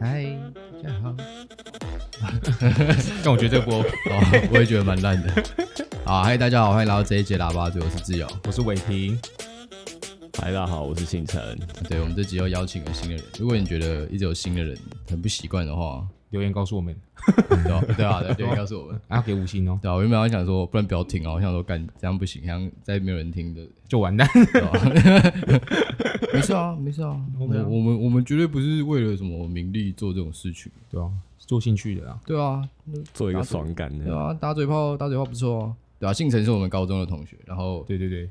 嗨，大家好。但我觉得这波，哦，我也觉得蛮烂的。好，嗨，大家好，欢迎来到这一节喇叭嘴，我是志友，我是伟霆。嗨，大家好，我是星辰。对，我们这集又邀请了新的人。如果你觉得一直有新的人很不习惯的话，留言告诉我们。对啊，对啊，留言告诉我们，还要给五星哦。对啊，我原本要想说，不然不要听啊。我想说，干这样不行，这样再没有人听的就完蛋。没事啊，没事啊。我 我们我们绝对不是为了什么名利做这种事情，对啊，做兴趣的啊。对啊，做一个爽感的。对啊，打嘴炮，打嘴炮不错哦。对啊，姓陈是我们高中的同学，然后对对对，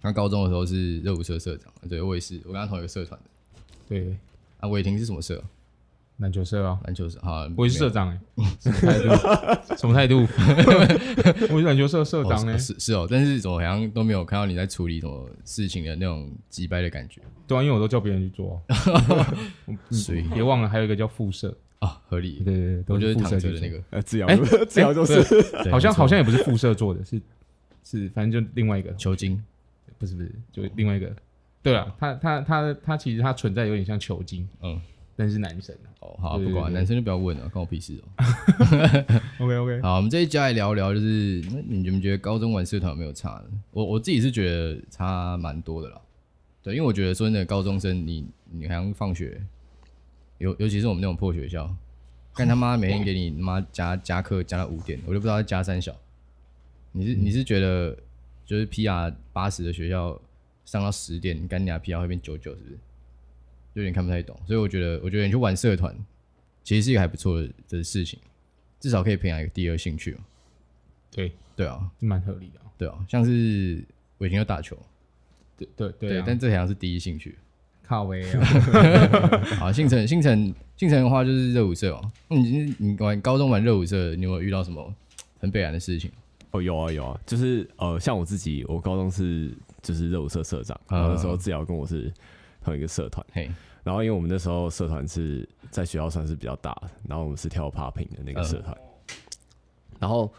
他高中的时候是热舞社社长，对我也是，我跟他同一个社团的。对，啊，伟霆是什么社？篮球社啊，篮球社。好，我是社长哎，什么态度？什么态度？我是篮球社社长呢。是是哦，但是怎么好像都没有看到你在处理什么事情的那种击败的感觉。对啊，因为我都叫别人去做。所以别忘了还有一个叫副社啊，合理。对对对，我觉得躺着的那个，呃，志尧，志尧就是，好像好像也不是副社做的，是是，反正就另外一个球精，不是不是，就另外一个。对了，他他他他其实他存在有点像球精，嗯。但是男生哦，好，不管男生就不要问了，关我屁事哦。OK OK，好，我们这一家来聊聊，就是那你觉不觉得高中玩社团有没有差？我我自己是觉得差蛮多的啦。对，因为我觉得说真的，高中生你你好像放学，尤尤其是我们那种破学校，看他妈每天给你妈加加课加到五点，我就不知道加三小。你是你是觉得就是 PR 八十的学校上到十点，干你啊 PR 会变九九是不是？有点看不太懂，所以我觉得，我觉得你去玩社团，其实是一个还不错的的事情，至少可以培养一个第二兴趣嘛。对对啊，蛮合理的。对啊，像是我以前有打球，对对对，对，但这好像是第一兴趣。靠威啊！好，姓陈，姓陈，姓陈的话就是热舞社哦。你你玩高中玩热舞社，你有没有遇到什么很悲哀的事情？哦，有啊有啊，就是呃，像我自己，我高中是就是热舞社社长，然后那时候志尧跟我是同一个社团，嘿。然后，因为我们那时候社团是在学校算是比较大的，然后我们是跳 popping 的那个社团。嗯、然后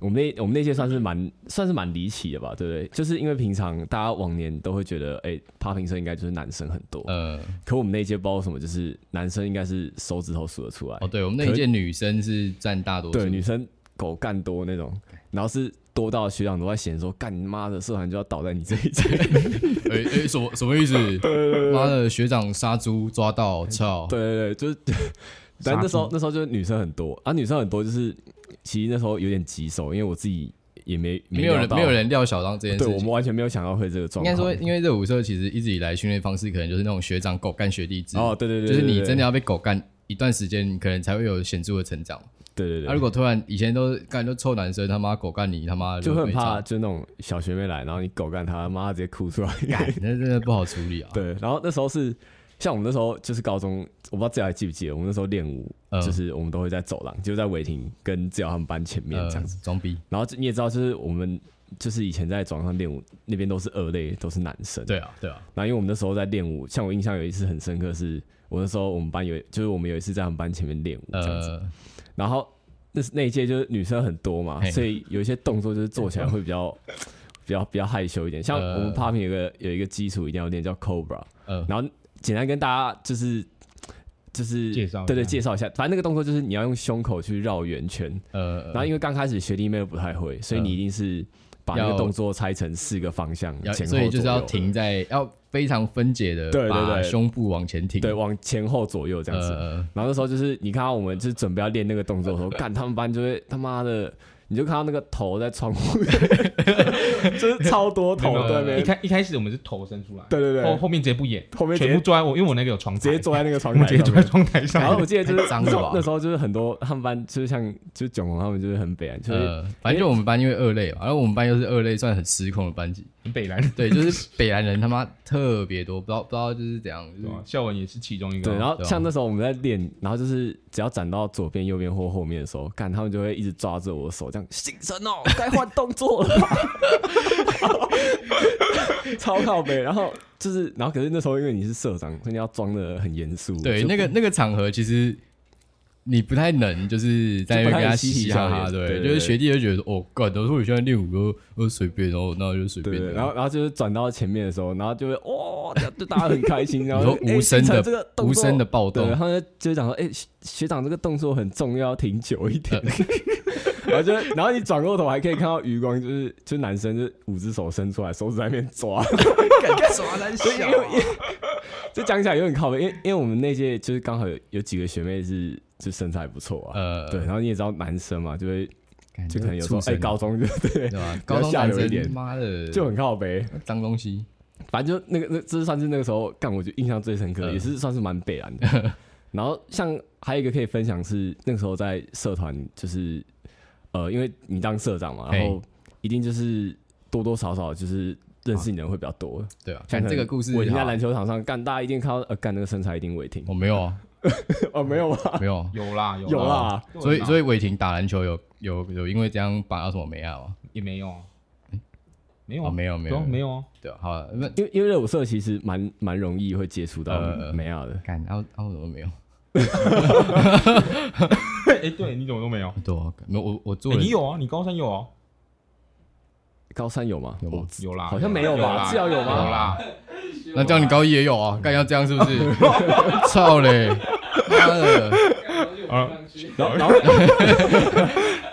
我们那我们那届算是蛮算是蛮离奇的吧，对不对？就是因为平常大家往年都会觉得，哎，popping 社应该就是男生很多，嗯。可我们那届不知道什么，就是男生应该是手指头数得出来。哦，对，我们那一届女生是占大多数，对，女生狗干多那种，然后是。多到学长都在嫌说，干你妈的社团就要倒在你这一届。哎哎、什么什么意思？妈的学长杀猪抓到，操！对对对，就是，但那时候那时候就是女生很多啊，女生很多就是，其实那时候有点棘手，因为我自己也没没有人没有人料小张这件事，对我们完全没有想到会这个状况。应该说，因为热舞社其实一直以来训练方式可能就是那种学长狗干学弟制哦，对对对，就是你真的要被狗干一段时间，你可能才会有显著的成长。对对对，他、啊、如果突然以前都干都臭男生，他妈狗干你，他妈就很怕，就那种小学妹来，然后你狗干他，他妈直接哭出来，那真的不好处理啊。对，然后那时候是像我们那时候就是高中，我不知道自己还记不记得，我们那时候练舞，嗯、就是我们都会在走廊，就在违停跟志尧他们班前面这样子装逼。然后你也知道，就是我们就是以前在走廊上练舞，那边都是二类，都是男生。对啊，对啊。然后因为我们那时候在练舞，像我印象有一次很深刻，是我那时候我们班有，就是我们有一次在他们班前面练舞这样子，呃、然后。那是那一届就是女生很多嘛，所以有一些动作就是做起来会比较、嗯、比较比较害羞一点。像我们 popping 有个有一个基础一定要练叫 cobra，嗯，然后简单跟大家就是就是介绍，对对，介绍一下。反正那个动作就是你要用胸口去绕圆圈，呃，然后因为刚开始学弟妹都不太会，所以你一定是。把那个动作拆成四个方向，前后所以就是要停在要非常分解的，对对对，胸部往前挺，对，往前后左右这样子。然后那时候就是你看到我们就是准备要练那个动作的时候，干他们班就会他妈的。你就看到那个头在窗户，就是超多头对。一开一开始我们是头伸出来，对对对，后后面直接不演，后面全部坐在我，因为我那个有床，直接坐在那个床，直接坐在窗台上。然后我记得就是那时候就是很多他们班就是像就是囧龙他们就是很北烂，就是反正就我们班因为二类嘛，然后我们班又是二类，算很失控的班级。北蓝 对，就是北蓝人他妈特别多，不知道不知道就是怎样。孝文也是其中一个。对，然后像那时候我们在练，然后就是只要站到左边、右边或后面的时候，看他们就会一直抓着我的手，这样醒神哦，该换动作了。超靠北，然后就是，然后可是那时候因为你是社长，所以你要装的很严肃。对，那个那个场合其实你不太能，就是在跟他嘻嘻哈哈，对，就是学弟就觉得哦，干，都是我现在练舞都都随便，然后那就随便，然后然后就是转到前面的时候，然后就会哇，就大家很开心，然后无声的这个无声的暴动，然后就讲说，哎，学长这个动作很重要，停久一点，然后就然后你转过头还可以看到余光，就是就男生就五只手伸出来，手指在那边抓，敢抓男生，就讲起来有点靠背，因为因为我们那届就是刚好有有几个学妹是。就身材不错啊，呃，对，然后你也知道男生嘛，就会就可能有时候哎，高中就对，对吧？高中下流一点，妈的，就很靠北，脏东西。反正就那个那这算是那个时候干，我就印象最深刻，也是算是蛮北烂的。然后像还有一个可以分享是那个时候在社团，就是呃，因为你当社长嘛，然后一定就是多多少少就是认识你的人会比较多，对啊。像这个故事，我在篮球场上干，大家一定看到呃干那个身材一定伟霆，我没有啊。哦，没有啊？没有，有啦，有啦。所以，所以伟霆打篮球有有有因为这样把到什么眉啊？也没有，没有，没有，没有，没有啊。对，好，因为因为热舞社其实蛮蛮容易会接触到美亚的。干，然后然后怎么没有？哎，对，你怎么都没有？对啊，没有我我做，你有啊？你高三有啊？高三有吗？有有啦，好像没有吧？至少有吗？有啦。那这样你高一也有啊？干要这样是不是？操嘞！妈的！啊，然后然后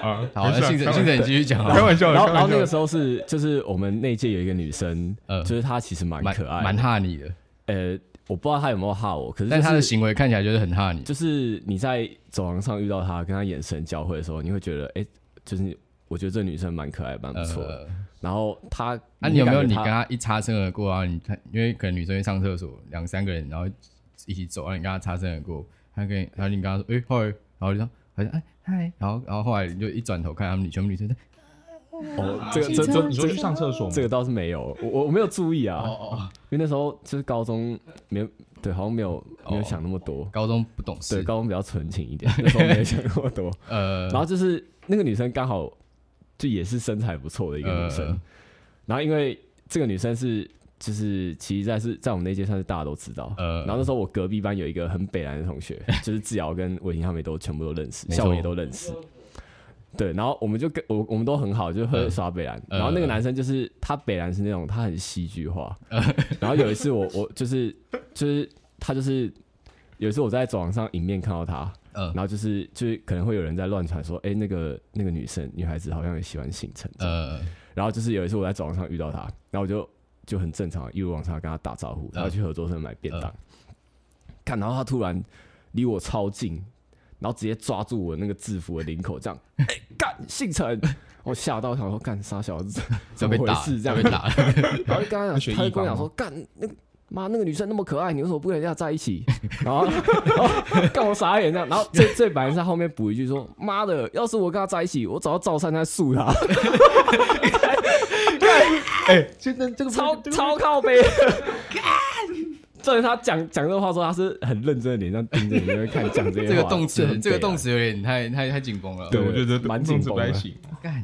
啊，好，现在现在你继续讲啊。开玩笑，然后然后那个时候是就是我们那届有一个女生，呃，就是她其实蛮可爱，蛮怕你的。呃，我不知道他有没有哈我，可是但他的行为看起来就是很哈你。就是你在走廊上遇到他，跟他眼神交汇的时候，你会觉得，哎，就是我觉得这女生蛮可爱，蛮不错的。然后他，那你有没有你跟他一擦身而过啊？你看，因为可能女生会上厕所，两三个人然后一起走，然后你跟他擦身而过，他跟，然后你跟他说，哎，嗨，然后就说，好像，哎，嗨，然后，然后后来你就一转头看他们，全部女生在，哦，这个这这，你说去上厕所吗？这个倒是没有，我我没有注意啊，哦哦，因为那时候就是高中，没有，对，好像没有没有想那么多，高中不懂事，对，高中比较纯情一点，那时候没有想那么多，呃，然后就是那个女生刚好。就也是身材不错的一个女生，呃、然后因为这个女生是就是其实在是在我们那届算是大家都知道，呃，然后那时候我隔壁班有一个很北蓝的同学，就是志尧跟伟霆他们也都全部都认识，校园错也都认识，对，然后我们就跟我我们都很好，就会耍北蓝，呃、然后那个男生就是他北蓝是那种他很戏剧化，呃、然后有一次我我就是就是他就是有一次我在走廊上迎面看到他。嗯，然后就是就是可能会有人在乱传说，哎，那个那个女生女孩子好像也喜欢姓陈。嗯，然后就是有一次我在走廊上遇到他，然后我就就很正常一如往常跟他打招呼，然后去合作社买便当。看，然后他突然离我超近，然后直接抓住我那个制服的领口，这样，哎，干姓陈，我吓到，想说干啥小子，怎么回事？这样被打，然后刚刚他就跟我讲说干那个。妈，那个女生那么可爱，你为什么不跟人家在一起？然后，然后干我傻眼这样。然后最最白是在后面补一句说：“妈的，要是我跟他在一起，我早要照三餐诉他。”哎，真的这个超超靠北。所以他讲讲这个话说他是很认真的脸上盯着你那边看讲这些话。这个动词，这个动词有点太太太紧绷了。对，我觉得蛮紧绷的。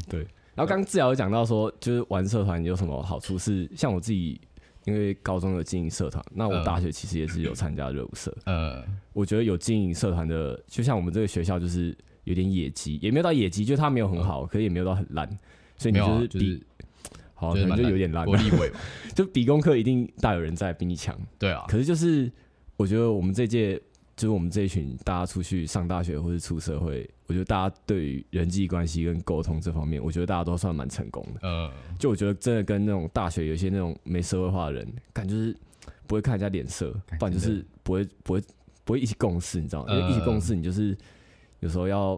对，然后刚志尧有讲到说，就是玩社团有什么好处？是像我自己。因为高中有经营社团，那我大学其实也是有参加热舞社。呃，我觉得有经营社团的，就像我们这个学校，就是有点野鸡，也没有到野鸡，就它没有很好，可是也没有到很烂，所以你就是比，好，可能就有点烂。我立委 就比功课一定大有人在，比你强。对啊，可是就是我觉得我们这届。就是我们这一群大家出去上大学或是出社会，我觉得大家对于人际关系跟沟通这方面，我觉得大家都算蛮成功的。嗯，就我觉得真的跟那种大学有些那种没社会化的人，感觉就是不会看人家脸色，不然就是不会不会不会一起共事，你知道吗？因为一起共事，你就是有时候要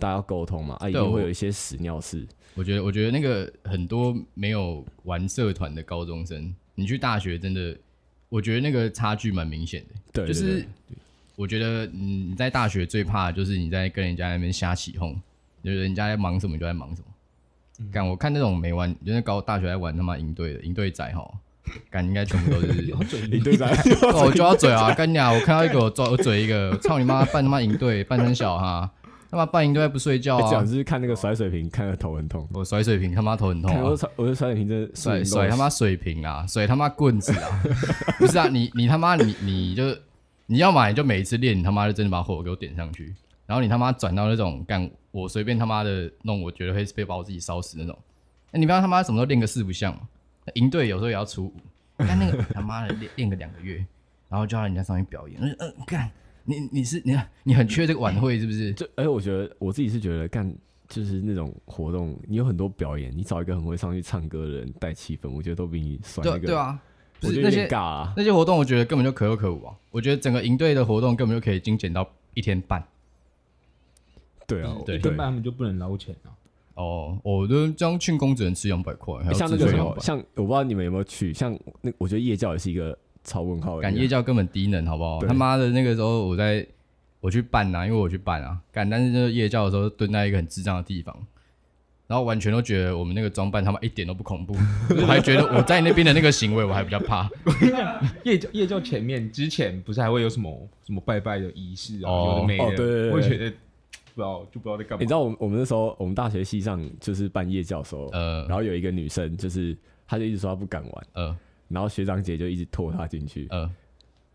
大家要沟通嘛，啊，一定会有一些屎尿事。我觉得我觉得那个很多没有玩社团的高中生，你去大学真的，我觉得那个差距蛮明显的。对，就是。我觉得，你，你在大学最怕的就是你在跟人家那边瞎起哄，就是人家在忙什么你就在忙什么。干、嗯，我看那种没玩，就是高大学在玩他妈营队的营队仔哈，干应该全部都是营队仔。我抓嘴啊，干你啊！我看到一个我抓我嘴一个，操你妈！扮他妈营队，扮成小哈，他妈半营队还不睡觉啊！讲是看那个甩水瓶，看得头很痛。我甩水瓶，他妈头很痛、啊。我甩我甩水瓶，真甩甩他妈水瓶啊，甩他妈棍子啊！不是啊，你你他妈你你就。你要嘛你就每一次练，你他妈就真的把火给我点上去，然后你他妈转到那种干我随便他妈的弄，我觉得会被把我自己烧死那种。那你不要他妈什么都练个四不像嘛？营队有时候也要出舞，干那个他妈的练练个两个月，然后就要人家上去表演。嗯、呃，干你你是你你很缺这个晚会是不是？就而且我觉得我自己是觉得干就是那种活动，你有很多表演，你找一个很会上去唱歌的人带气氛，我觉得都比你甩那个对，对啊。不是那些尬啊，那些活动我觉得根本就可有可无啊！我觉得整个营队的活动根本就可以精简到一天半。对啊，对，一天半他们就不能捞钱啊。哦，我的这样庆功只能吃两百块，像那个时候，像我不知道你们有没有去，像那我觉得夜教也是一个超问号。干夜教根本低能，好不好？他妈的那个时候我在我去办啊，因为我去办啊，干但是就是夜教的时候蹲在一个很智障的地方。然后完全都觉得我们那个装扮他妈一点都不恐怖，我还觉得我在那边的那个行为我还比较怕。夜教夜教前面之前不是还会有什么什么拜拜的仪式啊？有的没的。对对对，我觉得不知道就不知道在干嘛。你知道我们我们那时候我们大学系上就是办夜教的时候，呃，然后有一个女生就是她就一直说她不敢玩，呃，然后学长姐就一直拖她进去，呃。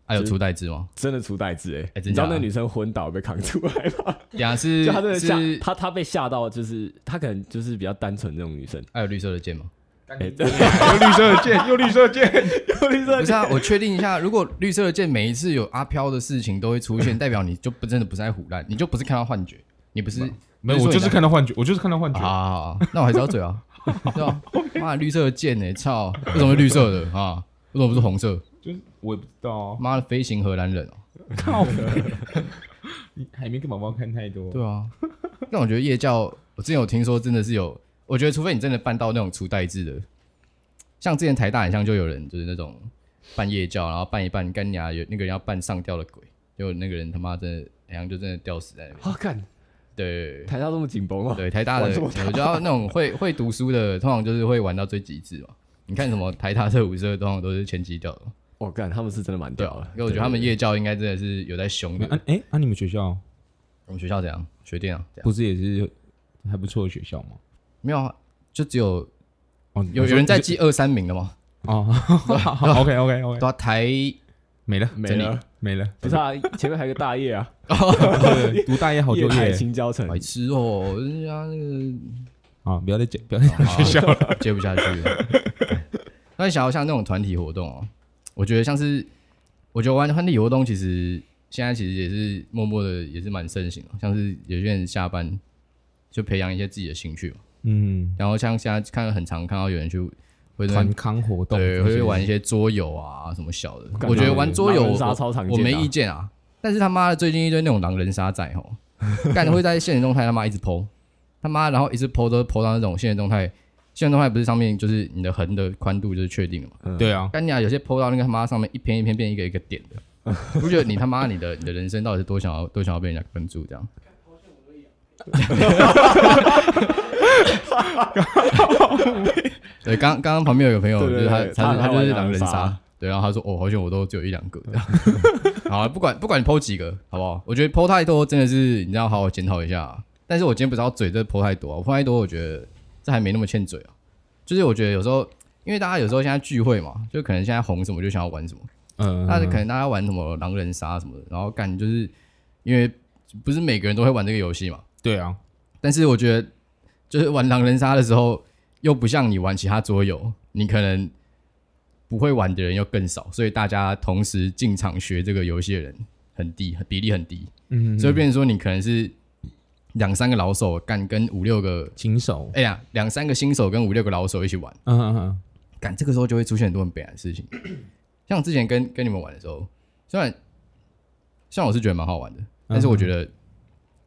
还有出代志吗？真的出代志哎！你知道那女生昏倒被扛出来吗？呀，是，就她真的吓，她她被吓到，就是她可能就是比较单纯那种女生。还有绿色的剑吗？哎，有绿色的剑，有绿色的剑，有绿色的剑。不是啊，我确定一下，如果绿色的剑每一次有阿飘的事情都会出现，代表你就不真的不是在胡乱，你就不是看到幻觉，你不是没有，我就是看到幻觉，我就是看到幻觉啊！那我还是要嘴啊，对吧？妈，绿色的剑呢？操，为什么是绿色的啊？为什么不是红色？就是我也不知道啊！妈的，飞行荷兰人哦！靠！你 海绵跟宝宝看太多。对啊，但我觉得夜教，我之前有听说真的是有，我觉得除非你真的办到那种初代制的，像之前台大很像就有人就是那种办夜教，然后办一办干牙有那个人要扮上吊的鬼，就那个人他妈真的好像就真的吊死在那边。好看。对，台大这么紧绷啊？对，台大的我觉得那种会 会读书的，通常就是会玩到最极致嘛。你看什么台大热舞社，通常都是前期掉的。我干，他们是真的蛮屌的，因为我觉得他们夜教应该真的是有在凶的。哎，那你们学校？我们学校怎样？学电啊？不是也是还不错的学校吗？没有啊，就只有哦，有有人在记二三名的吗？哦，OK OK OK，台没了没了。没了，不是啊，前面还有个大业啊，读大业好就业，青椒城，白痴哦，人家那个啊，不要再讲，不要再讲学校了，接不下去。那你想要像那种团体活动哦？我觉得像是，我觉得玩团体活动其实现在其实也是默默的也是蛮盛行的，像是有些人下班就培养一些自己的兴趣嘛，嗯，然后像现在看很常看到有人去会团康活动，对，会玩一些桌游啊什么小的，我觉得玩桌游我没意见啊，但是他妈的最近一堆那种狼人杀仔吼，干会在现实动态他妈一直 po，他妈然后一直 po 都 po 到那种现实动态。现在动态不是上面就是你的横的宽度就是确定了嘛？嗯、对啊，干你啊，有些 po 到那个他妈上面一篇一篇变一个一个点的，不觉得你他妈你的你的人生到底是多想要多想要被人家关注这样？对，刚刚刚旁边有个朋友，就是他他他就是狼人杀，对，然后他说哦，好像我都只有一两个这样。好，不管不管你 po 几个，好不好？我觉得 po 太多真的是你要好好检讨一下。但是我今天不知道嘴这 po 太多，我 po 太多，我觉得。这还没那么欠嘴啊，就是我觉得有时候，因为大家有时候现在聚会嘛，就可能现在红什么就想要玩什么，嗯，那可能大家玩什么狼人杀什么的，然后干就是因为不是每个人都会玩这个游戏嘛，对啊，但是我觉得就是玩狼人杀的时候，又不像你玩其他桌游，你可能不会玩的人又更少，所以大家同时进场学这个游戏的人很低，比例很低，嗯，所以变成说你可能是。两三个老手干跟五六个新手，哎呀，两三个新手跟五六个老手一起玩，嗯嗯嗯，干这个时候就会出现很多很悲哀的事情。像之前跟跟你们玩的时候，虽然像我是觉得蛮好玩的，但是我觉得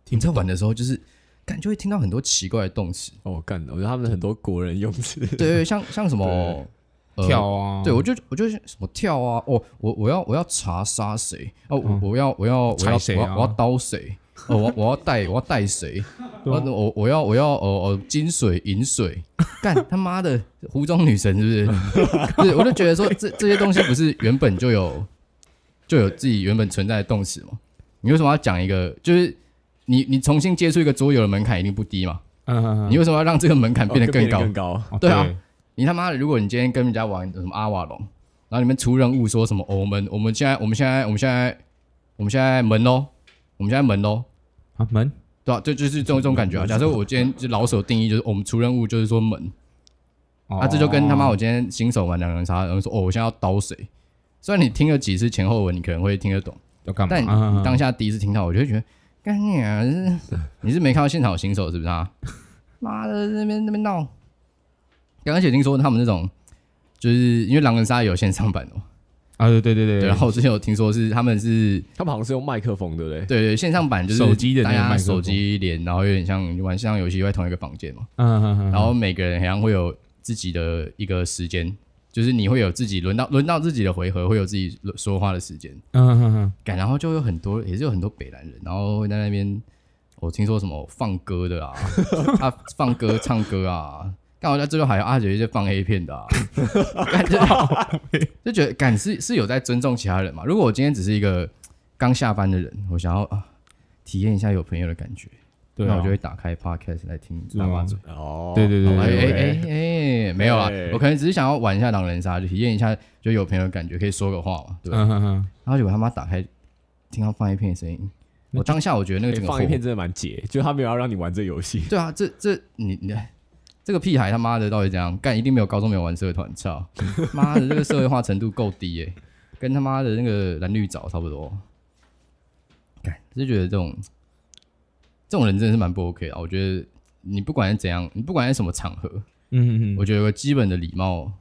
你在玩的时候，就是感觉会听到很多奇怪的动词。哦，干，我觉得他们很多国人用词，对对，像像什么跳啊，对我就我就什么跳啊，哦，我我要我要查杀谁哦，我要我要我要我要我要刀谁。哦，我我要带我要带谁？我我我要我要哦哦金水银水，干他妈的湖中女神是不是？不是，我就觉得说这这些东西不是原本就有就有自己原本存在的动词吗？你为什么要讲一个？就是你你重新接触一个桌游的门槛一定不低嘛？嗯嗯嗯。你为什么要让这个门槛变得更高？更高。对啊，你他妈的，如果你今天跟人家玩什么阿瓦隆，然后你们出任务说什么？哦，我们我们现在我们现在我们现在我们现在门喽，我们现在门喽。啊门，对啊，就就是这种这种感觉啊。假设我今天就老手定义就是我们出任务就是说门，啊，这就跟他妈我今天新手玩狼人杀，然后说哦，我现在要刀谁？虽然你听了几次前后文，你可能会听得懂，要干嘛？但你当下第一次听到，我就会觉得，干你啊！你是没看到现场有新手是不是啊？妈的，那边那边闹。刚刚且听说他们那种，就是因为狼人杀有线上版哦。啊，对对对对。然后我之前有听说是他们是，他们好像是用麦克风，对不对？对对，线上版就是手机的那个麦克，手机连，然后有点像玩线上游戏在同一个房间嘛。嗯嗯嗯。然后每个人好像会有自己的一个时间。就是你会有自己轮到轮到自己的回合，会有自己说话的时间。嗯嗯嗯。感，然后就有很多，也是有很多北南人，然后会在那边，我听说什么放歌的啊，啊放歌唱歌啊，刚好在最后还有阿杰一些放 A 片的啊，感觉就觉得感是是有在尊重其他人嘛。如果我今天只是一个刚下班的人，我想要啊体验一下有朋友的感觉。那我就会打开 podcast 来听大妈嘴哦，对对对，哎哎哎，没有啊，我可能只是想要玩一下狼人杀，就体验一下，就有朋友的感觉，可以说个话嘛，对吧？然后结果他妈打开，听到放一片声音，我当下我觉得那个整个放一片真的蛮解，就他没有要让你玩这游戏。对啊，这这你你 这个屁孩他妈的到底怎样干？一定没有高中没有玩社团，操！妈的，这个社会化程度够低耶，跟他妈的那个蓝绿藻差不多。干，就觉得这种。这种人真的是蛮不 OK 的，我觉得你不管是怎样，你不管在什么场合，嗯哼哼，我觉得有个基本的礼貌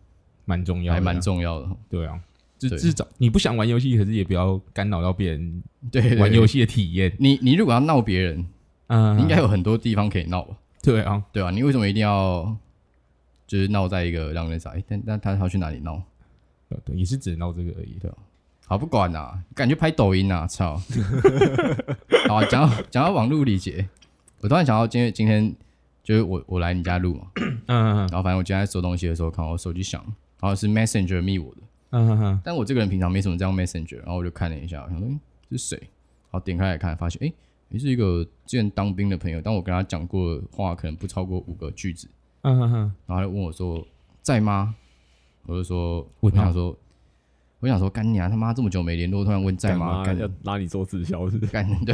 蛮重要，还蛮重要的。对啊，就至少你不想玩游戏，可是也不要干扰到别人对玩游戏的体验。你你如果要闹别人，嗯，应该有很多地方可以闹吧？对啊，对啊，你为什么一定要就是闹在一个让人傻？但但他要去哪里闹？对，也是只能闹这个而已，对吧？好，不管呐，感觉拍抖音呐，操！好啊，讲到讲到网络理解，我突然想到今天今天就是我我来你家录嘛，嗯嗯，然后反正我今天在收东西的时候，看我手机响，然后是 Messenger 密我的，嗯嗯嗯，但我这个人平常没什么这样 Messenger，然后我就看了一下，想说这是谁？好，点开来看，发现哎，你是一个之前当兵的朋友，但我跟他讲过的话可能不超过五个句子，嗯哼哼，然后他就问我说在吗？我就说我想说。我想说，干你啊！他妈这么久没联络，突然问在吗？干要拉你做直销是不是？干对，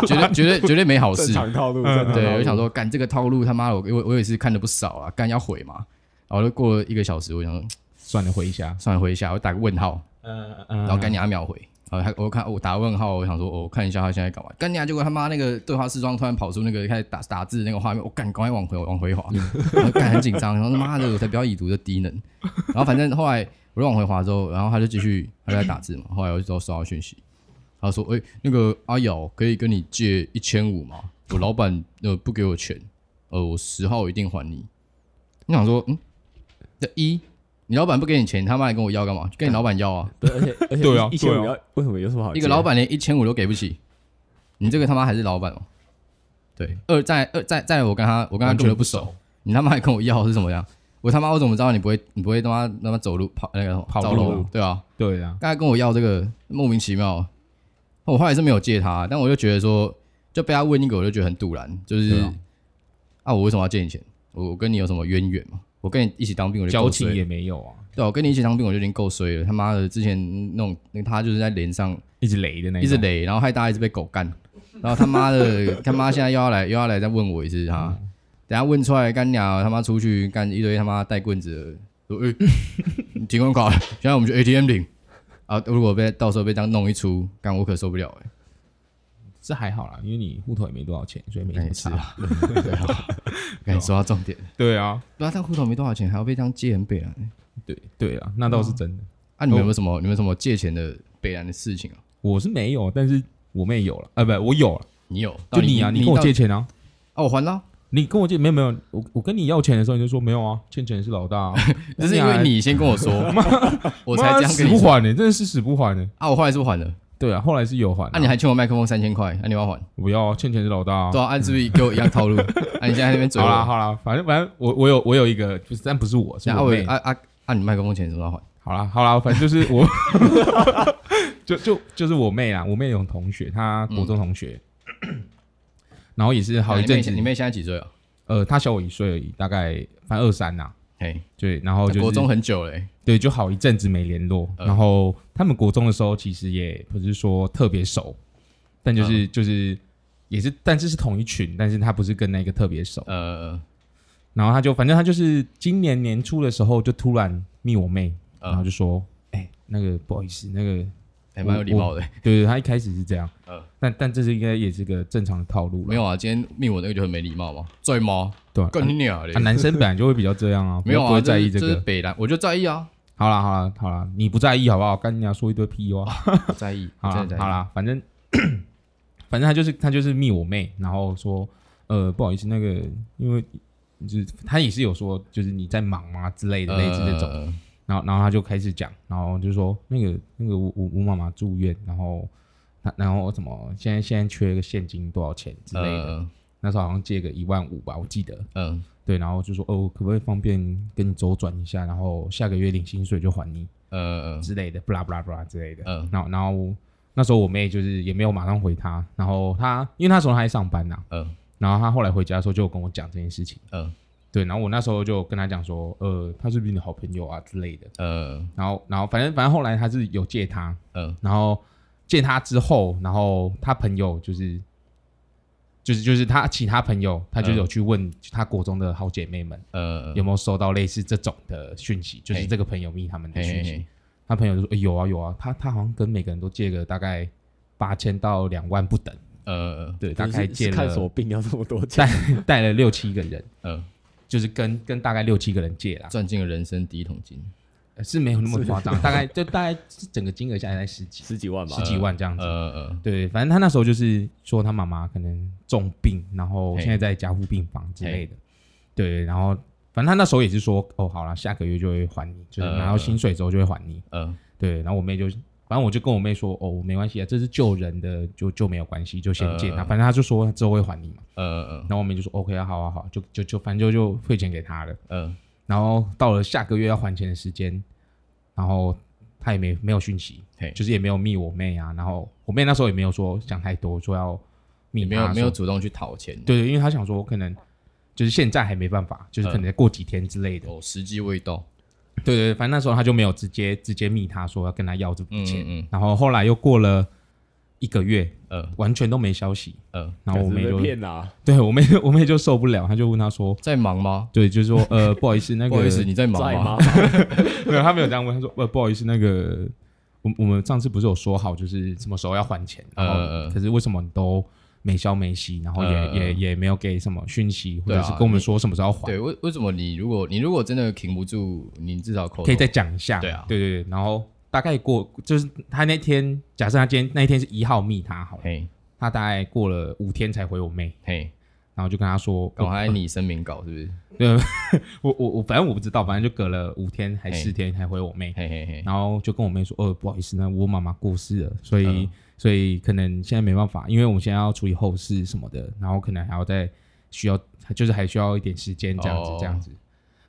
就绝对绝对绝对没好事。正常套路，对，我想说，干这个套路，他妈的，我我我也是看的不少啊。干要毁嘛，然后就过了一个小时，我想说，算了，回一下，算了，回一下，我打个问号，嗯嗯，然后干你啊秒回，然后他我看我打问号，我想说，我看一下他现在干嘛？干你啊！结果他妈那个对话视窗突然跑出那个开始打打字那个画面，我干赶快往回往回滑，干很紧张，然后他妈的我才不要已读的低能，然后反正后来。我就往回滑之后，然后他就继续他就在打字嘛。后来我就收到讯息，他说：“哎、欸，那个阿瑶可以跟你借一千五吗？我老板呃不给我钱，呃我十号一定还你。”你想说，嗯，这一你老板不给你钱，他妈还跟我要干嘛？跟你老板要啊？对，而且而且对啊，一千五要为什么有什么好？一个老板连一千五都给不起，你这个他妈还是老板哦？对，二在二在在我跟他我跟他觉得不熟，你他妈还跟我要是什么样？我他妈我怎么知道你不会你不会他妈他妈走路跑那个跑路对啊对啊，刚才跟我要这个莫名其妙，我后来是没有借他，但我就觉得说就被他问一个，我就觉得很赌烂，就是啊，啊我为什么要借你钱？我我跟你有什么渊源吗？我跟你一起当兵，我就交情也没有啊。对，我跟你一起当兵，我就已经够衰了。他妈的，之前那种那他就是在连上一直雷的那，一直雷，然后害大家一直被狗干，然后他妈的他妈现在又要来又要来再问我一次他。嗯等下问出来干鸟他妈出去干一堆他妈带棍子的，说哎，你提款卡，现在我们去 ATM 领啊！如果被到时候被这样弄一出，干我可受不了哎。这还好啦，因为你户头也没多少钱，所以没什么差。对啊，赶紧说到重点。对啊，对啊，但户头没多少钱，还要被这样借很北烂。对对啊，那倒是真的。啊，你们有没有什么？你们有什么借钱的北烂的事情啊？我是没有，但是我妹有了啊，不，我有了。你有？就你啊，你跟我借钱啊？啊，我还了。你跟我借没有没有，我我跟你要钱的时候你就说没有啊，欠钱是老大，啊，这是因为你先跟我说，我才这样死不还呢，真的是死不还呢。啊，我后来是不还了，对啊，后来是有还。啊，你还欠我麦克风三千块，那你要还？不要啊，欠钱是老大啊。对啊，按是不是给我一样套路？啊，你现在在那边嘴。好啦好啦，反正反正我我有我有一个，就是但不是我，是我妹。啊啊啊！你麦克风钱什么时候还？好啦好啦，反正就是我，就就就是我妹啊，我妹有同学，她国中同学，然后也是好一阵子。你妹现在几岁啊？呃，她小我一岁而已，大概反正二三呐。嘿，对，然后就是国中很久嘞，对，就好一阵子没联络。然后他们国中的时候其实也不是说特别熟，但就是就是也是，但是是同一群，但是他不是跟那个特别熟。呃，然后他就反正他就是今年年初的时候就突然密我妹，呃、然后就说：“哎、欸，那个不好意思，那个还蛮、欸、有礼貌的。”对对，他一开始是这样。呃，但但这是应该也是个正常的套路。没有啊，今天密我那个就很没礼貌嘛，在吗？对，干你娘的！啊，男生本来就会比较这样啊，没有啊，不会在意这个。这是北兰，我就在意啊。好啦好啦好啦，你不在意好不好？跟人家说一堆屁话，不在意。好啦好啦，反正反正他就是他就是密我妹，然后说呃不好意思那个，因为就是他也是有说就是你在忙吗之类的类似这种，呃、然后然后他就开始讲，然后就说那个那个吴吴妈妈住院，然后他然后怎么现在现在缺一个现金多少钱之类的，呃、那时候好像借个一万五吧，我记得，嗯、呃。对，然后就说哦，可不可以方便跟你周转一下，然后下个月领薪水就还你，呃之类的，不啦不啦不啦之类的，嗯，然后然后那时候我妹就是也没有马上回他，然后他因为那时候他还上班呐，嗯，然后他后来回家的时候就跟我讲这件事情，嗯，对，然后我那时候就跟他讲说，呃，他是不是你的好朋友啊之类的，呃，然后然后反正反正后来他是有借他，嗯，然后借他之后，然后他朋友就是。就是就是他其他朋友，他就有去问他国中的好姐妹们，呃，有没有收到类似这种的讯息？就是这个朋友密他们的讯息。他朋友就说：“有啊有啊，他他好像跟每个人都借个大概八千到两万不等。”呃，对，大概借了看什么病要这么多钱？带带了六七个人，嗯，就是跟跟大概六七个人借啦，赚进了人生第一桶金。是没有那么夸张，大概就大概整个金额下来才十几十几万吧，十几万这样子。呃呃，对，反正他那时候就是说他妈妈可能重病，然后现在在加护病房之类的。对，然后反正他那时候也是说，哦，好了，下个月就会还你，就是拿到薪水之后就会还你。嗯，对。然后我妹就，反正我就跟我妹说，哦，没关系啊，这是救人的，就就没有关系，就先借他。反正他就说之后会还你嘛。嗯嗯。然后我妹就说，OK 啊，好啊好，就就就反正就就汇钱给他了。嗯。然后到了下个月要还钱的时间，然后他也没没有讯息，嘿就是也没有密我妹啊。然后我妹那时候也没有说想太多，说要密，没有没有主动去讨钱。对对，因为他想说可能就是现在还没办法，就是可能过几天之类的。哦，时机未到。对对，反正那时候他就没有直接直接密他说要跟他要这笔钱。嗯，嗯。然后后来又过了。一个月，呃，完全都没消息，呃，然后我妹就骗啊，对我妹，我妹就受不了，她就问他说，在忙吗？对，就是说，呃，不好意思，那个，不好意思，你在忙吗？没有，他没有这样问，他说，呃，不好意思，那个，我我们上次不是有说好，就是什么时候要还钱，然后，可是为什么你都没消没息，然后也也也没有给什么讯息，或者是跟我们说什么时候要还？对，为为什么你如果你如果真的停不住，你至少可以再讲一下，对啊，对对对，然后。大概过就是他那天，假设他今天那一天是一号密他好了，他大概过了五天才回我妹，嘿，然后就跟他说，我还你声明稿是不是？对，我我我反正我不知道，反正就隔了五天还四天才回我妹，嘿嘿嘿，然后就跟我妹说，哦，不好意思，那我妈妈过世了，所以所以可能现在没办法，因为我们现在要处理后事什么的，然后可能还要再需要，就是还需要一点时间这样子这样子。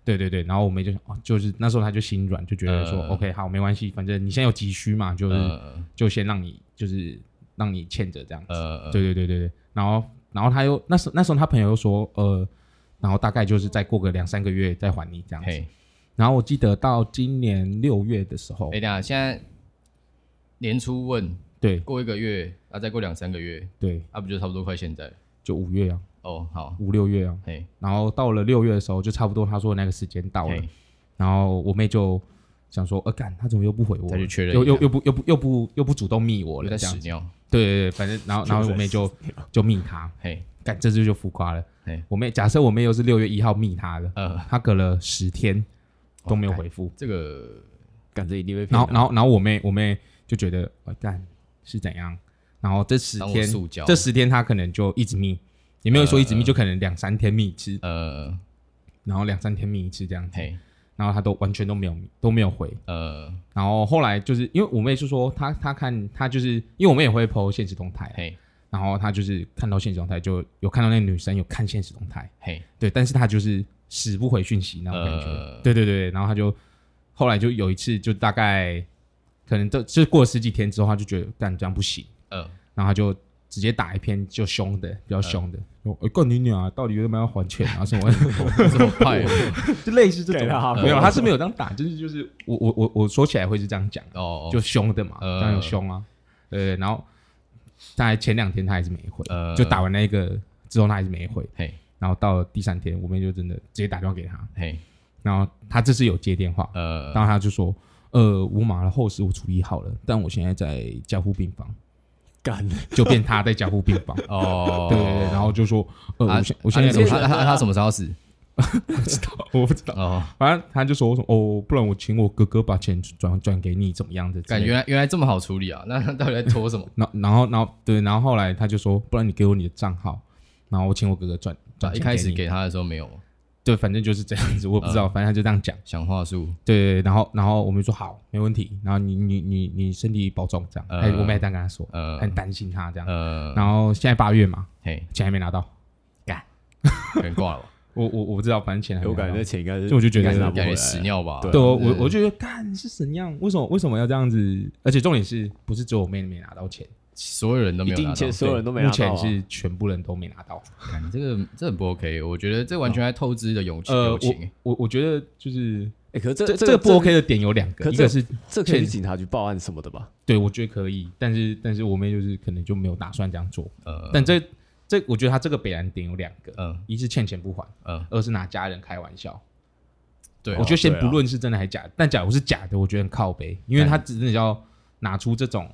对对对，然后我妹就哦，就是那时候她就心软，就觉得说、呃、OK 好，没关系，反正你现在有急需嘛，就是、呃、就先让你就是让你欠着这样子。呃、对对对对对，然后然后他又那时那时候他朋友又说呃，然后大概就是再过个两三个月再还你这样子。然后我记得到今年六月的时候，哎呀，现在年初问，对，过一个月啊，再过两三个月，对，啊不就差不多快现在，就五月啊。哦，好，五六月啊，嘿，然后到了六月的时候，就差不多他说那个时间到了，然后我妹就想说，呃，干，他怎么又不回我？再去确认，又又又不又不又不又不主动密我了，这样子。对对对，反正然后然后我妹就 就密他，嘿，干，这次就浮夸了。嘿，我妹假设我妹又是六月一号密他的，呃，他隔了十天都没有回复，这个感觉一定会骗。然后然后然后我妹我妹就觉得，呃，干是怎样？然后这十天这十天他可能就一直密。也没有说一直密，就可能两三天密一次，呃，然后两三天密一次这样子，嘿，然后他都完全都没有都没有回，呃，然后后来就是因为我妹就说他他看他就是因为我们也会 po 现实动态，嘿，然后他就是看到现实动态就有看到那个女生有看现实动态，嘿，对，但是他就是死不回讯息那种感觉，呃、对对对，然后他就后来就有一次就大概可能都就是过了十几天之后，他就觉得干这样不行，呃，然后他就。直接打一篇就凶的，比较凶的。我哎，干你娘！到底有没有要还钱啊？什么这么快？就类似这种。没有，他是没有这样打，就是就是我我我我说起来会是这样讲哦，就凶的嘛，这样凶啊。呃，然后大概前两天他还是没回，呃，就打完那个之后他还是没回，嘿，然后到了第三天，我们就真的直接打电话给他，嘿，然后他这次有接电话，呃，然后他就说，呃，我马的后事我处理好了，但我现在在加护病房，干，就变他在加护病房，哦，对对对，然后就说，呃，我现我现在他他他什么时候死？不知道，我不知道哦，反正他就说说哦，不然我请我哥哥把钱转转给你，怎么样的？感觉原来原来这么好处理啊？那他到底在拖什么？然然后然后对，然后后来他就说，不然你给我你的账号，然后我请我哥哥转转。一开始给他的时候没有，对，反正就是这样子，我不知道，反正他就这样讲，想话术。对对，然后然后我们就说好，没问题。然后你你你你身体保重，这样。哎，我们也这样跟他说，很担心他这样。嗯。然后现在八月嘛，嘿，钱还没拿到，干，全挂了。我我我不知道，反正钱还没我感觉那钱应该是，就我就觉得应该是屎尿吧。对，我我觉得干是怎样？为什么为什么要这样子？而且重点是不是只有我妹没拿到钱？所有人都没有拿到，所有人都没拿到，目前是全部人都没拿到。看这个这很不 OK，我觉得这完全在透支的勇气呃。我。我我觉得就是，哎，可是这这个不 OK 的点有两个，一个是这可以去警察局报案什么的吧？对，我觉得可以，但是但是我妹就是可能就没有打算这样做。呃，但这。这我觉得他这个北兰点有两个，嗯，一是欠钱不还，嗯，二是拿家人开玩笑。对，我觉得先不论是真的还是假的，但假如是假的，我觉得很靠背，因为他只是要拿出这种，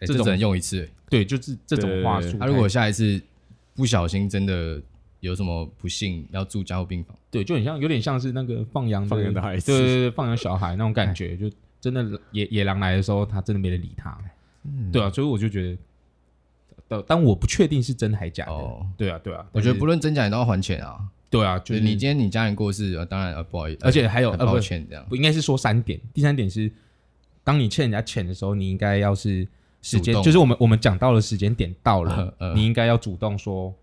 这种只能用一次，对，就是这种话术。他如果下一次不小心真的有什么不幸要住加护病房，对，就很像有点像是那个放羊放羊的孩子，对对对，放羊小孩那种感觉，就真的野野狼来的时候，他真的没人理他，对啊，所以我就觉得。但我不确定是真还假的。哦，对啊，对啊，我觉得不论真假，你都要还钱啊。对啊，就是你今天你家人过世，当然呃不好意思，而且还有抱歉这样。不应该是说三点，第三点是，当你欠人家钱的时候，你应该要是时间，就是我们我们讲到了时间点到了，你应该要主动说，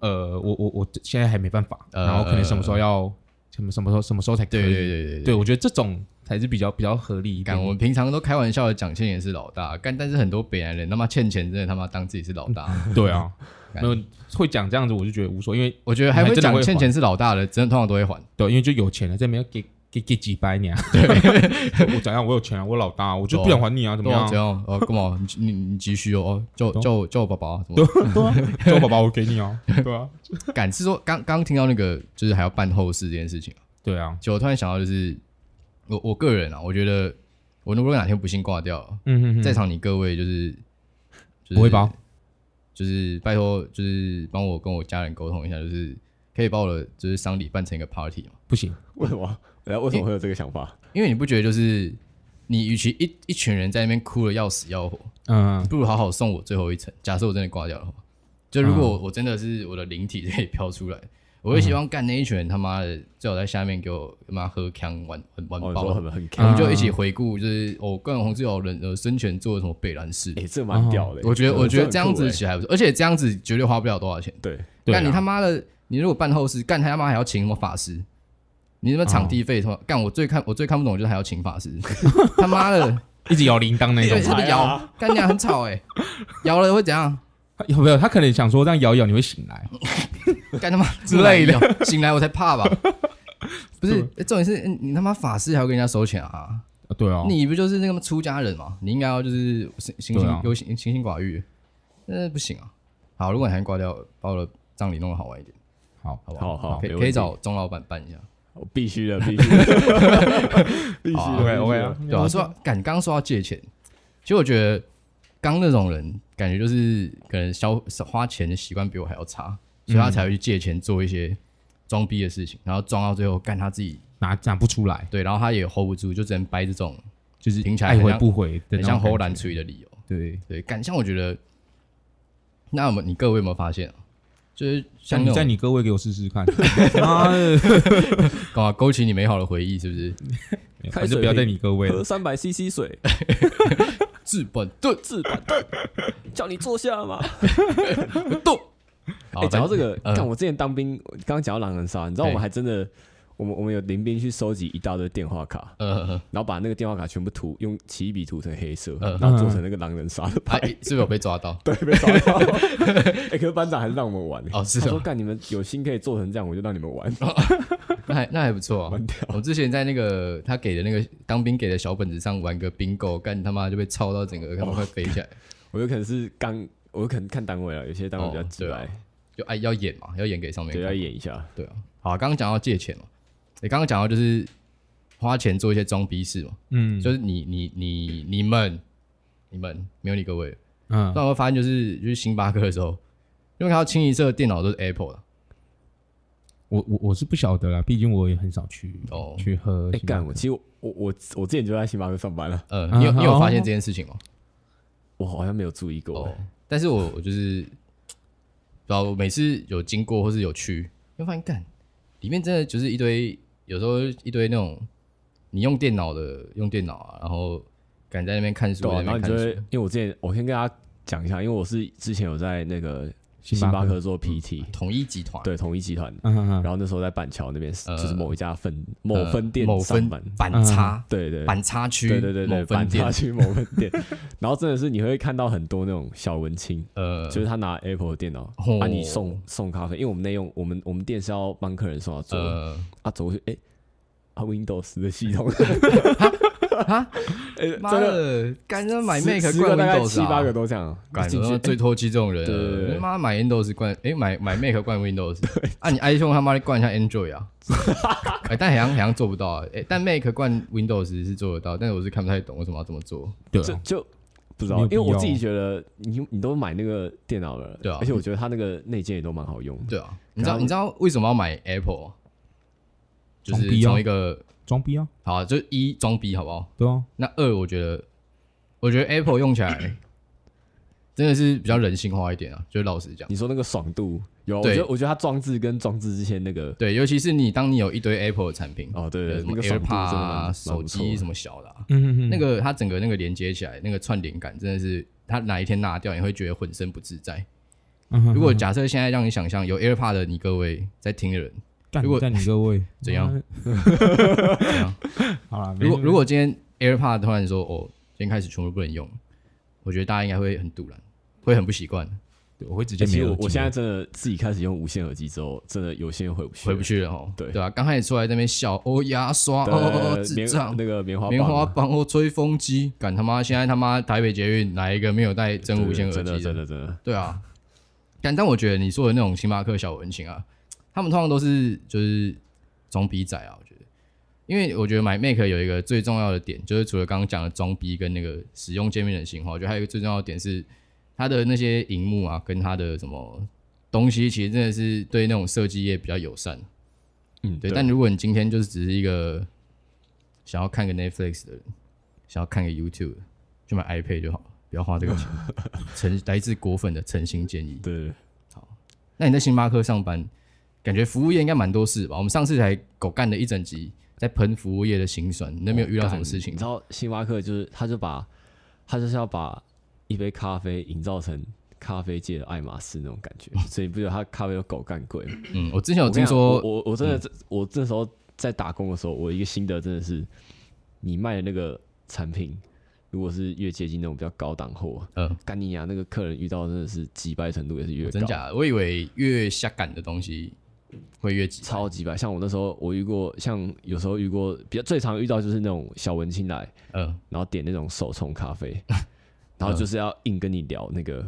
呃，我我我现在还没办法，然后可能什么时候要什么什么时候什么时候才可以？对对对对，对我觉得这种。才是比较比较合理一点。我们平常都开玩笑的讲欠钱是老大，干但是很多北南人他妈欠钱真的他妈当自己是老大。对啊，那会讲这样子我就觉得无所谓，因为我觉得还会讲欠钱是老大的，真的通常都会还。对，因为就有钱了，这边给给给几百年。对，我怎样？我有钱啊，我老大，我就不想还你啊，怎么样？怎样哦，干嘛？你你你急需哦，叫叫我叫我爸爸，对对，叫我爸爸，我给你哦，对啊。敢是说刚刚听到那个就是还要办后事这件事情对啊，就我突然想到就是。我我个人啊，我觉得我如果哪天不幸挂掉，嗯哼哼，在场你各位就是不会包，就是拜托，就是帮我跟我家人沟通一下，就是可以把我的就是丧礼办成一个 party 吗？不行，为什么？哎，为什么会有这个想法？因为你不觉得就是你与其一一群人在那边哭得要死要活，嗯，不如好好送我最后一程。假设我真的挂掉的话，就如果我真的是我的灵体可以飘出来。我会希望干那一群人他妈的最好在下面给我妈喝锵玩玩玩爆，我们就一起回顾，就是我跟洪志友人呃生前做了什么北兰事，哎，这蛮屌的。我觉得我觉得这样子起来不错，而且这样子绝对花不了多少钱。对，但你他妈的，你如果办后事，干他妈还要请什么法师？你什么场地费？干我最看我最看不懂就是还要请法师，他妈的 一直摇铃铛那种，一直摇，干你很吵哎，摇了会怎样？有没有？他可能想说这样摇一摇你会醒来。干他妈之类的，醒来我才怕吧？不是，重点是你他妈法师还要跟人家收钱啊？对啊，你不就是那个出家人嘛？你应该要就是清心有清清心寡欲，那不行啊。好，如果你还挂掉，把我的葬礼弄得好玩一点，好，好不好？好，可以可以找钟老板办一下。必须的，必须的，必须。OK OK 啊，对啊，说敢刚说要借钱，其实我觉得刚那种人感觉就是可能消花钱的习惯比我还要差。所以他才会去借钱做一些装逼的事情，然后装到最后干他自己拿拿不出来，对，然后他也 hold 不住，就只能掰这种就是听起来爱回不回的，很像 hold 难处理的理由。对对，敢像我觉得，那我们你各位有没有发现啊？就是像在你各位给我试试看，啊搞勾起你美好的回忆？是不是？还是不要在你各位喝三百 CC 水，治本盾，治本盾，叫你坐下嘛，动。哎，讲到这个，看我之前当兵，刚刚讲到狼人杀，你知道我们还真的，我们我们有林兵去收集一大堆电话卡，嗯，然后把那个电话卡全部涂用奇异笔涂成黑色，然后做成那个狼人杀的牌，是不是有被抓到？对，被抓到。哎，可是班长还是让我们玩，哦，是说干你们有心可以做成这样，我就让你们玩，那还那还不错，我之前在那个他给的那个当兵给的小本子上玩个 bingo，干他妈就被抄到整个他妈快飞起来，我有可能是刚。我有可能看单位了，有些单位比较直白，就哎要演嘛，要演给上面，对，要演一下，对啊。好，刚刚讲到借钱嘛，你刚刚讲到就是花钱做一些装逼事嘛，嗯，就是你你你你们你们没有你各位，嗯，但我发现就是就是星巴克的时候，因为看到清一色的电脑都是 Apple 的。我我我是不晓得啦，毕竟我也很少去哦去喝。哎干，我其实我我我我之前就在星巴克上班了。嗯，你有你有发现这件事情吗？我好像没有注意过。哦，但是我我就是，然后每次有经过或是有去，会发现干里面真的就是一堆，有时候一堆那种你用电脑的用电脑啊，然后敢在那边看书，然后你就会，因为我之前我先跟大家讲一下，因为我是之前有在那个。星巴克做 PT，统一集团。对统一集团，然后那时候在板桥那边，就是某一家分某分店某分板差，对对。板差区，对对对对板差区某分店，然后真的是你会看到很多那种小文青，呃，就是他拿 Apple 的电脑把你送送咖啡，因为我们内用，我们我们店是要帮客人送到桌，啊走过去，哎，啊 Windows 的系统。啊！妈的，赶着买 Mac 灌 Windows 七八个都这样，赶着最唾弃这种人，对妈买 Windows 灌，哎，买买 Mac 灌 Windows，啊，你 iPhone 他妈的灌一下 Android 啊？哎，但好像好像做不到啊，哎，但 Mac 灌 Windows 是做得到，但是我是看不太懂为什么要这么做，对，就就不知道，因为我自己觉得你你都买那个电脑了，对啊，而且我觉得它那个内建也都蛮好用，对啊，你知道你知道为什么要买 Apple？就是从一个。装逼啊！好，就一装逼，好不好？对啊。那二，我觉得，我觉得 Apple 用起来 真的是比较人性化一点啊。就老实讲，你说那个爽度有？对，我觉得，我觉得它装置跟装置之间那个，对，尤其是你当你有一堆 Apple 的产品哦，对对，什么 AirPod 啊，手机什么小的，嗯嗯，那个它整个那个连接起来，那个串联感真的是，它哪一天拿掉，你会觉得浑身不自在。如果假设现在让你想象有 AirPod 的你各位在听的人。如果在你各位 怎样？怎样？好了，如果如果今天 AirPod 突然说哦，今天开始全部不能用，我觉得大家应该会很堵然，会很不习惯。对，我会直接没有。我我现在真的自己开始用无线耳机之后，真的有线回不去，回不去了哦。对对啊，刚开始出来在那边笑哦，牙刷哦，智障那个棉花棉花棒哦，吹风机，敢他妈！现在他妈台北捷运哪一个没有带真无线耳机？真的真的真的。对啊，但但我觉得你说的那种星巴克小文情啊。他们通常都是就是装逼仔啊，我觉得，因为我觉得买 Mac 有一个最重要的点，就是除了刚刚讲的装逼跟那个使用界面的型号，我觉得还有一个最重要的点是它的那些荧幕啊，跟它的什么东西，其实真的是对那种设计业比较友善。嗯，对。但如果你今天就是只是一个想要看个 Netflix 的人，想要看个 YouTube，就买 iPad 就好了，不要花这个钱。诚来自果粉的诚心建议。对，好。那你在星巴克上班？感觉服务业应该蛮多事吧？我们上次才狗干了一整集，在喷服务业的辛酸。你有没有遇到什么事情？你知道星巴克就是，他就把，他就是要把一杯咖啡营造成咖啡界的爱马仕那种感觉，所以不觉得他咖啡有狗干贵？嗯，我之前有听说，我我，我真的，嗯、我这时候在打工的时候，我一个心得真的是，你卖的那个产品，如果是越接近那种比较高档货，嗯，干你娘，那个客人遇到真的是击败程度也是越高。真假？我以为越下感的东西。会越级超级白，像我那时候我遇过，像有时候遇过比较最常遇到就是那种小文青来，嗯，然后点那种手冲咖啡，然后就是要硬跟你聊那个，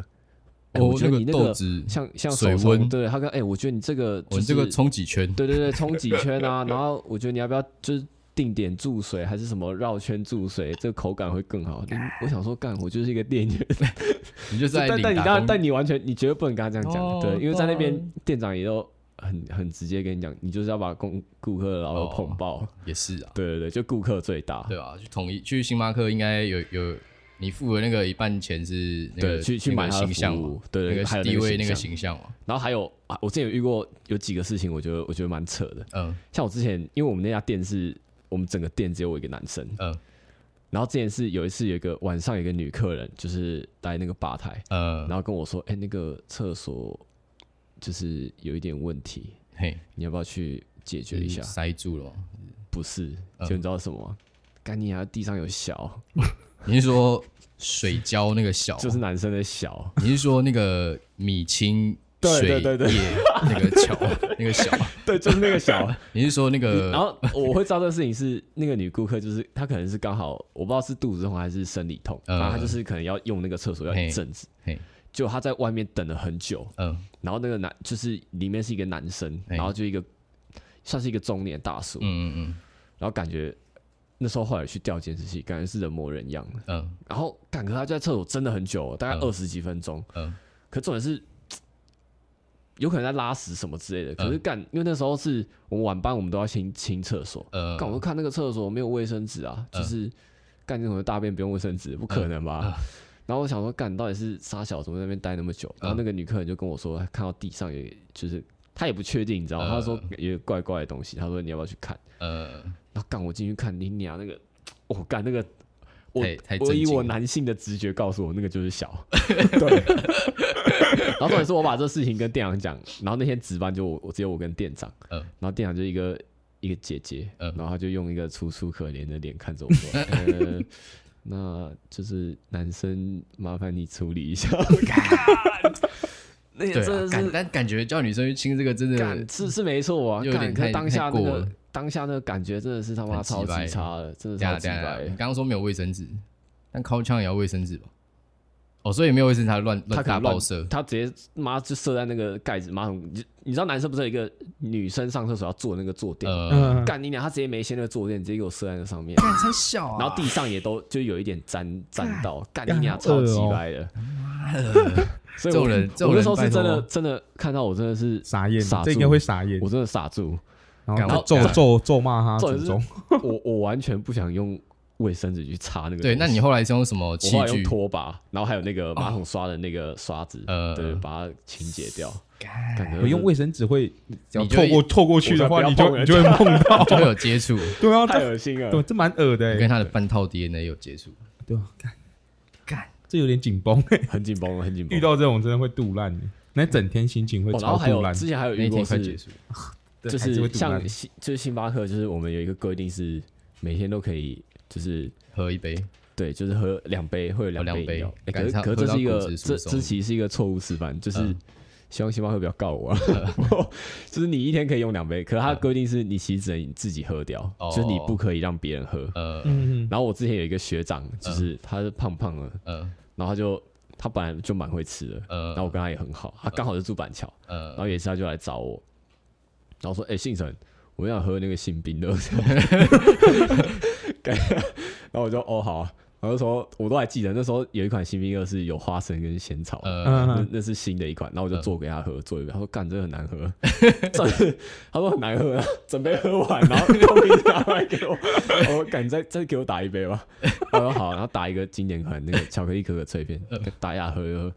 我觉得你那个像像水温，对，他跟哎，我觉得你这个我这个冲几圈，对对对，冲几 圈啊，然后我觉得你要不要就是定点注水还是什么绕圈注水，这个口感会更好。我想说干，我就是一个店员，你就在，但但你当然但你完全你绝对不能跟他这样讲，对，因为在那边店长也都。很很直接跟你讲，你就是要把顾顾客然后捧爆，哦，也是啊，对对对，就顾客最大，对啊，去统一去星巴克应该有有你付的那个一半钱是那个对去去买形象，对对，那个地位那个形象嘛。然后还有啊，我之前有遇过有几个事情，我觉得我觉得蛮扯的，嗯，像我之前因为我们那家店是我们整个店只有我一个男生，嗯，然后之前是有一次有一个晚上有一个女客人就是来那个吧台，嗯，然后跟我说，哎、欸，那个厕所。就是有一点问题，嘿，你要不要去解决一下？塞住了？不是，就你知道什么吗？干你啊！地上有小，你是说水胶那个小？就是男生的小。你是说那个米青水叶那个桥 那个小？对，就是那个小。你是说那个？然后我会知道这个事情是那个女顾客，就是她可能是刚好我不知道是肚子痛还是生理痛，然后她就是可能要用那个厕所要一阵子。就他在外面等了很久，嗯，然后那个男就是里面是一个男生，然后就一个算是一个中年大叔，嗯嗯嗯，然后感觉那时候后来去调监视器，感觉是人模人样。的，嗯，然后感觉他就在厕所真的很久，大概二十几分钟，嗯，可重点是。有可能在拉屎什么之类的，可是干，因为那时候是我们晚班，我们都要清清厕所。嗯，干，我看那个厕所没有卫生纸啊，就是干那种大便不用卫生纸，不可能吧？然后我想说，干，到底是杀小怎么在那边待那么久？然后那个女客人就跟我说，看到地上有，就是她也不确定，你知道吗？她说有怪怪的东西，她说你要不要去看？呃，然后干我进去看，你娘那个，我干那个。我我以我男性的直觉告诉我，那个就是小。对。然后重点是我把这事情跟店长讲，然后那天值班就我，我只有我跟店长。嗯。然后店长就一个一个姐姐，嗯。然后他就用一个楚楚可怜的脸看着我说：“呃，那就是男生，麻烦你处理一下。” 那也真的是，但感觉叫女生去亲这个真的，是是没错啊。有点太当下那个。当下那个感觉真的是他妈超级差的，真的超级白。你刚刚说没有卫生纸，但靠枪也要卫生纸吧？哦，所以没有卫生纸，他乱乱他乱射，他直接妈就射在那个盖子马桶。你你知道男生不是有一个女生上厕所要坐那个坐垫？干你娘！他直接没掀那个坐垫，直接给我射在那上面。干才小啊！然后地上也都就有一点沾沾到。干你娘！超级白的。这种人，我那时候是真的真的看到我真的是傻眼，这应该会傻眼，我真的傻住。然后咒咒咒骂他，我我完全不想用卫生纸去擦那个。对，那你后来是用什么器具？我用拖把，然后还有那个马桶刷的那个刷子，呃，对，把它清洁掉。感觉用卫生纸会，你透过透过去的话，你就你就会碰到，就会有接触。对啊，太恶心了。对，这蛮恶的。跟他的半套 DNA 有接触。对啊，干干，这有点紧绷，很紧绷，很紧绷。遇到这种真的会肚烂，那整天心情会超肚烂。之前还有遇过是。就是像星就是星巴克，就是我们有一个规定是每天都可以就是喝一杯，对，就是喝两杯会有两杯。可是可是这是一个这这其实是一个错误示范，就是希望星巴克不要告我。就是你一天可以用两杯，可是它规定是你其实只能自己喝掉，就是你不可以让别人喝。嗯，然后我之前有一个学长，就是他是胖胖的，嗯，然后他就他本来就蛮会吃的，嗯，然后我跟他也很好，他刚好是住板桥，嗯，然后有一次他就来找我。然后说：“哎，信诚，我想喝那个新冰的。”然后我就：“哦，好啊。”然后说：“我都还记得那时候有一款新冰乐是有花生跟仙草，那那是新的一款。”然后我就做给他喝，做一杯。他说：“干，这很难喝。”他说：“很难喝。”准备喝完，然后又冰拿来给我。我说：“干，再再给我打一杯吧。”他说：“好。”然后打一个经典款那个巧克力可可脆片，打一下喝一喝。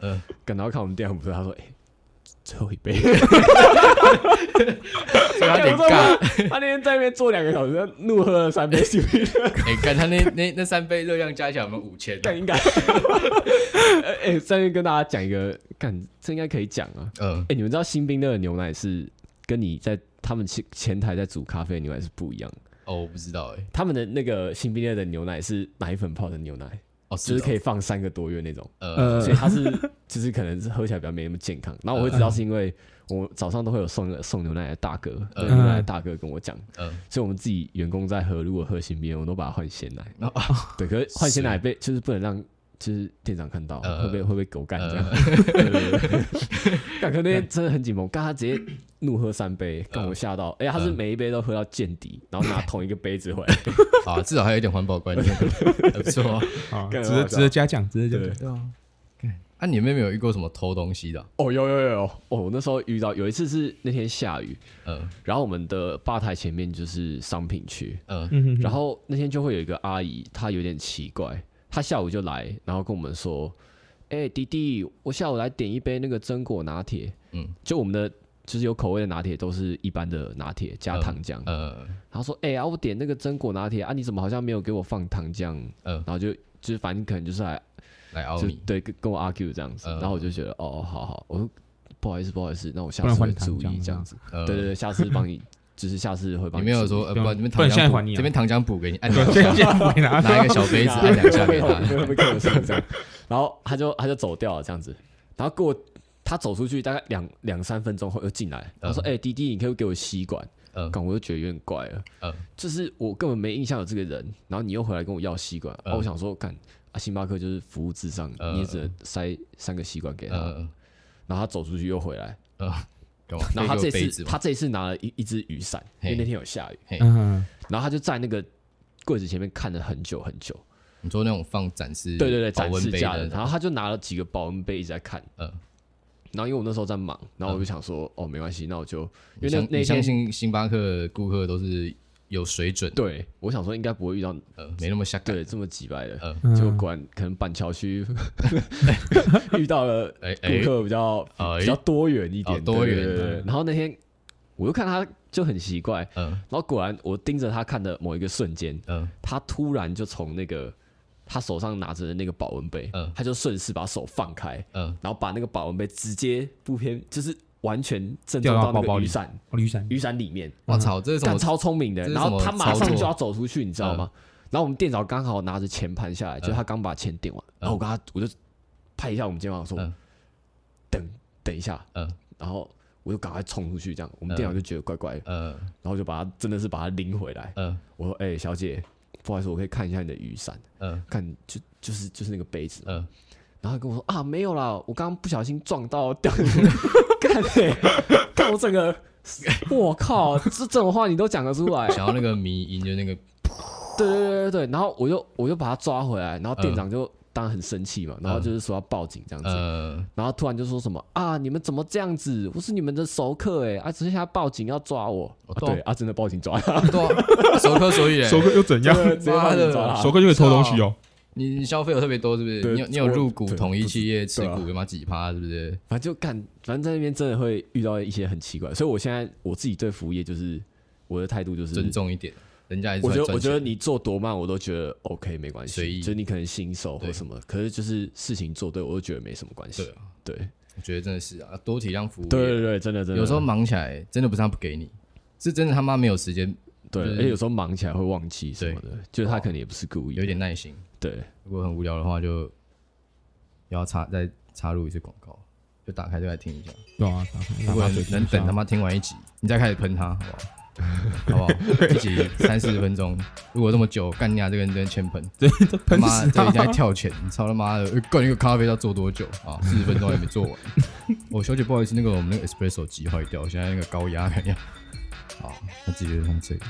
干，然后看我们店很不错，他说：“哎。”最后一杯，所以他得干。他那天在那边坐两个小时，怒喝了三杯新冰。哎，干他那那那三杯热量加起来有没有五千？干应该。哎，在那边跟大家讲一个，干这应该可以讲啊。嗯。哎，你们知道新冰乐的牛奶是跟你在他们前前台在煮咖啡的牛奶是不一样？哦，我不知道哎。他们的那个新冰乐的牛奶是奶粉泡的牛奶。哦，就是可以放三个多月那种，呃，所以它是 就是可能是喝起来比较没那么健康。然后我会知道是因为我早上都会有送送牛奶的大哥，牛奶的大哥跟我讲，呃，所以我们自己员工在喝，如果喝新冰，我都把它换鲜奶。对，可是换鲜奶被就是不能让就是店长看到，会不会会不会狗干这样？感觉那天真的很紧绷，刚他直接怒喝三杯，跟我吓到。哎，他是每一杯都喝到见底，然后拿同一个杯子回来。啊，至少还有一点环保观念，不错啊，值得值得嘉奖，值得嘉奖。对。啊，啊，你们有没有遇过什么偷东西的？哦，有有有有，我，那时候遇到有一次是那天下雨，嗯，然后我们的吧台前面就是商品区，嗯，然后那天就会有一个阿姨，她有点奇怪，她下午就来，然后跟我们说，哎，弟弟，我下午来点一杯那个榛果拿铁，嗯，就我们的。就是有口味的拿铁都是一般的拿铁加糖浆。嗯，他说：“哎呀，我点那个榛果拿铁啊，你怎么好像没有给我放糖浆？”嗯，然后就就是反正可能就是来来拗你，对，跟跟我 argue 这样子。然后我就觉得哦，好好，我说不好意思，不好意思，那我下次会注意这样子。对对对，下次帮你，就是下次会帮你。没有说呃，不，你们糖浆补，这边糖浆补给你，按两下，拿一个小杯子 按两下给他。然后他就他就走掉了这样子，然后过。他走出去大概两两三分钟后又进来，他说：“哎，弟弟，你可以给我吸管。”嗯，我就觉得有点怪了。嗯，就是我根本没印象有这个人，然后你又回来跟我要吸管。哦，我想说，干，啊，星巴克就是服务至上，呃、你也只能塞三个吸管给他，呃、然后他走出去又回来，呃、然后他这次他这次拿了一一只雨伞，因为那天有下雨，然后他就在那个柜子前面看了很久很久。你说那种放展示，对对对，展示架的，然后他就拿了几个保温杯一直在看，嗯。然后因为我那时候在忙，然后我就想说，哦，没关系，那我就因为那那相信星巴克顾客都是有水准，对，我想说应该不会遇到呃没那么下对这么几百的，结果果然可能板桥区 遇到了顾客比较比较多元一点，多元。然后那天我就看他就很奇怪，嗯，然后果然我盯着他看的某一个瞬间，嗯，他突然就从那个。他手上拿着的那个保温杯，嗯，他就顺势把手放开，嗯，然后把那个保温杯直接不偏，就是完全正中到那个雨伞，雨伞雨伞里面。我操，这是什么？超聪明的。然后他马上就要走出去，你知道吗？然后我们店长刚好拿着钱盘下来，就他刚把钱点完，然后我跟他我就拍一下我们肩膀说：“等等一下。”嗯，然后我就赶快冲出去，这样我们店长就觉得怪怪的，嗯，然后就把他真的是把他拎回来，嗯，我说：“哎，小姐。”不好意思，我可以看一下你的雨伞。嗯，看就就是就是那个杯子。嗯，然后跟我说啊，没有啦，我刚刚不小心撞到掉进去。看，看我整个，我靠，这这种话你都讲得出来？想要那个迷音就那个，对对对对对。然后我就我就把他抓回来，然后店长就。当然很生气嘛，然后就是说要报警这样子，呃、然后突然就说什么啊，你们怎么这样子？我是你们的熟客哎，啊，只是现在报警要抓我，对啊，真的报警抓他，对啊，熟客所以熟客又怎样？直接报警抓他，熟客就可以偷东西哦。你消费有特别多是不是？你有你有入股统一企业持股有吗？几趴是不是？反正就干，反正在那边真的会遇到一些很奇怪，所以我现在我自己对服务业就是我的态度就是尊重一点。人家我觉得，我觉得你做多慢，我都觉得 OK，没关系。就你可能新手或什么，可是就是事情做对，我都觉得没什么关系。对啊，对，我觉得真的是啊，多体谅服务。对对对，真的真的。有时候忙起来，真的不是他不给你，是真的他妈没有时间。对，而且有时候忙起来会忘记什么的，就是他可能也不是故意。有点耐心。对，如果很无聊的话，就要插再插入一次广告，就打开就来听一下。对啊，如果能等他妈听完一集，你再开始喷他，好不好？好不好？一集三四十分钟，如果这么久，干你啊！这个人真欠喷，对他妈这已经在跳钱，你操他妈的！灌一个咖啡要做多久啊？四十分钟还没做完。哦，小姐，不好意思，那个我们那个 espresso 机坏掉，现在那个高压怎样？好，那直接上这个。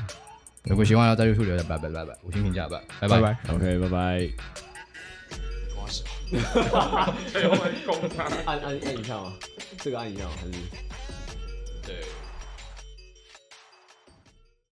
如果喜欢要在 youtube 留下拜拜拜拜五星评价拜拜。拜拜。Ok 拜拜。我喜欢按按按一下吗？这个按一下吗？还是？对。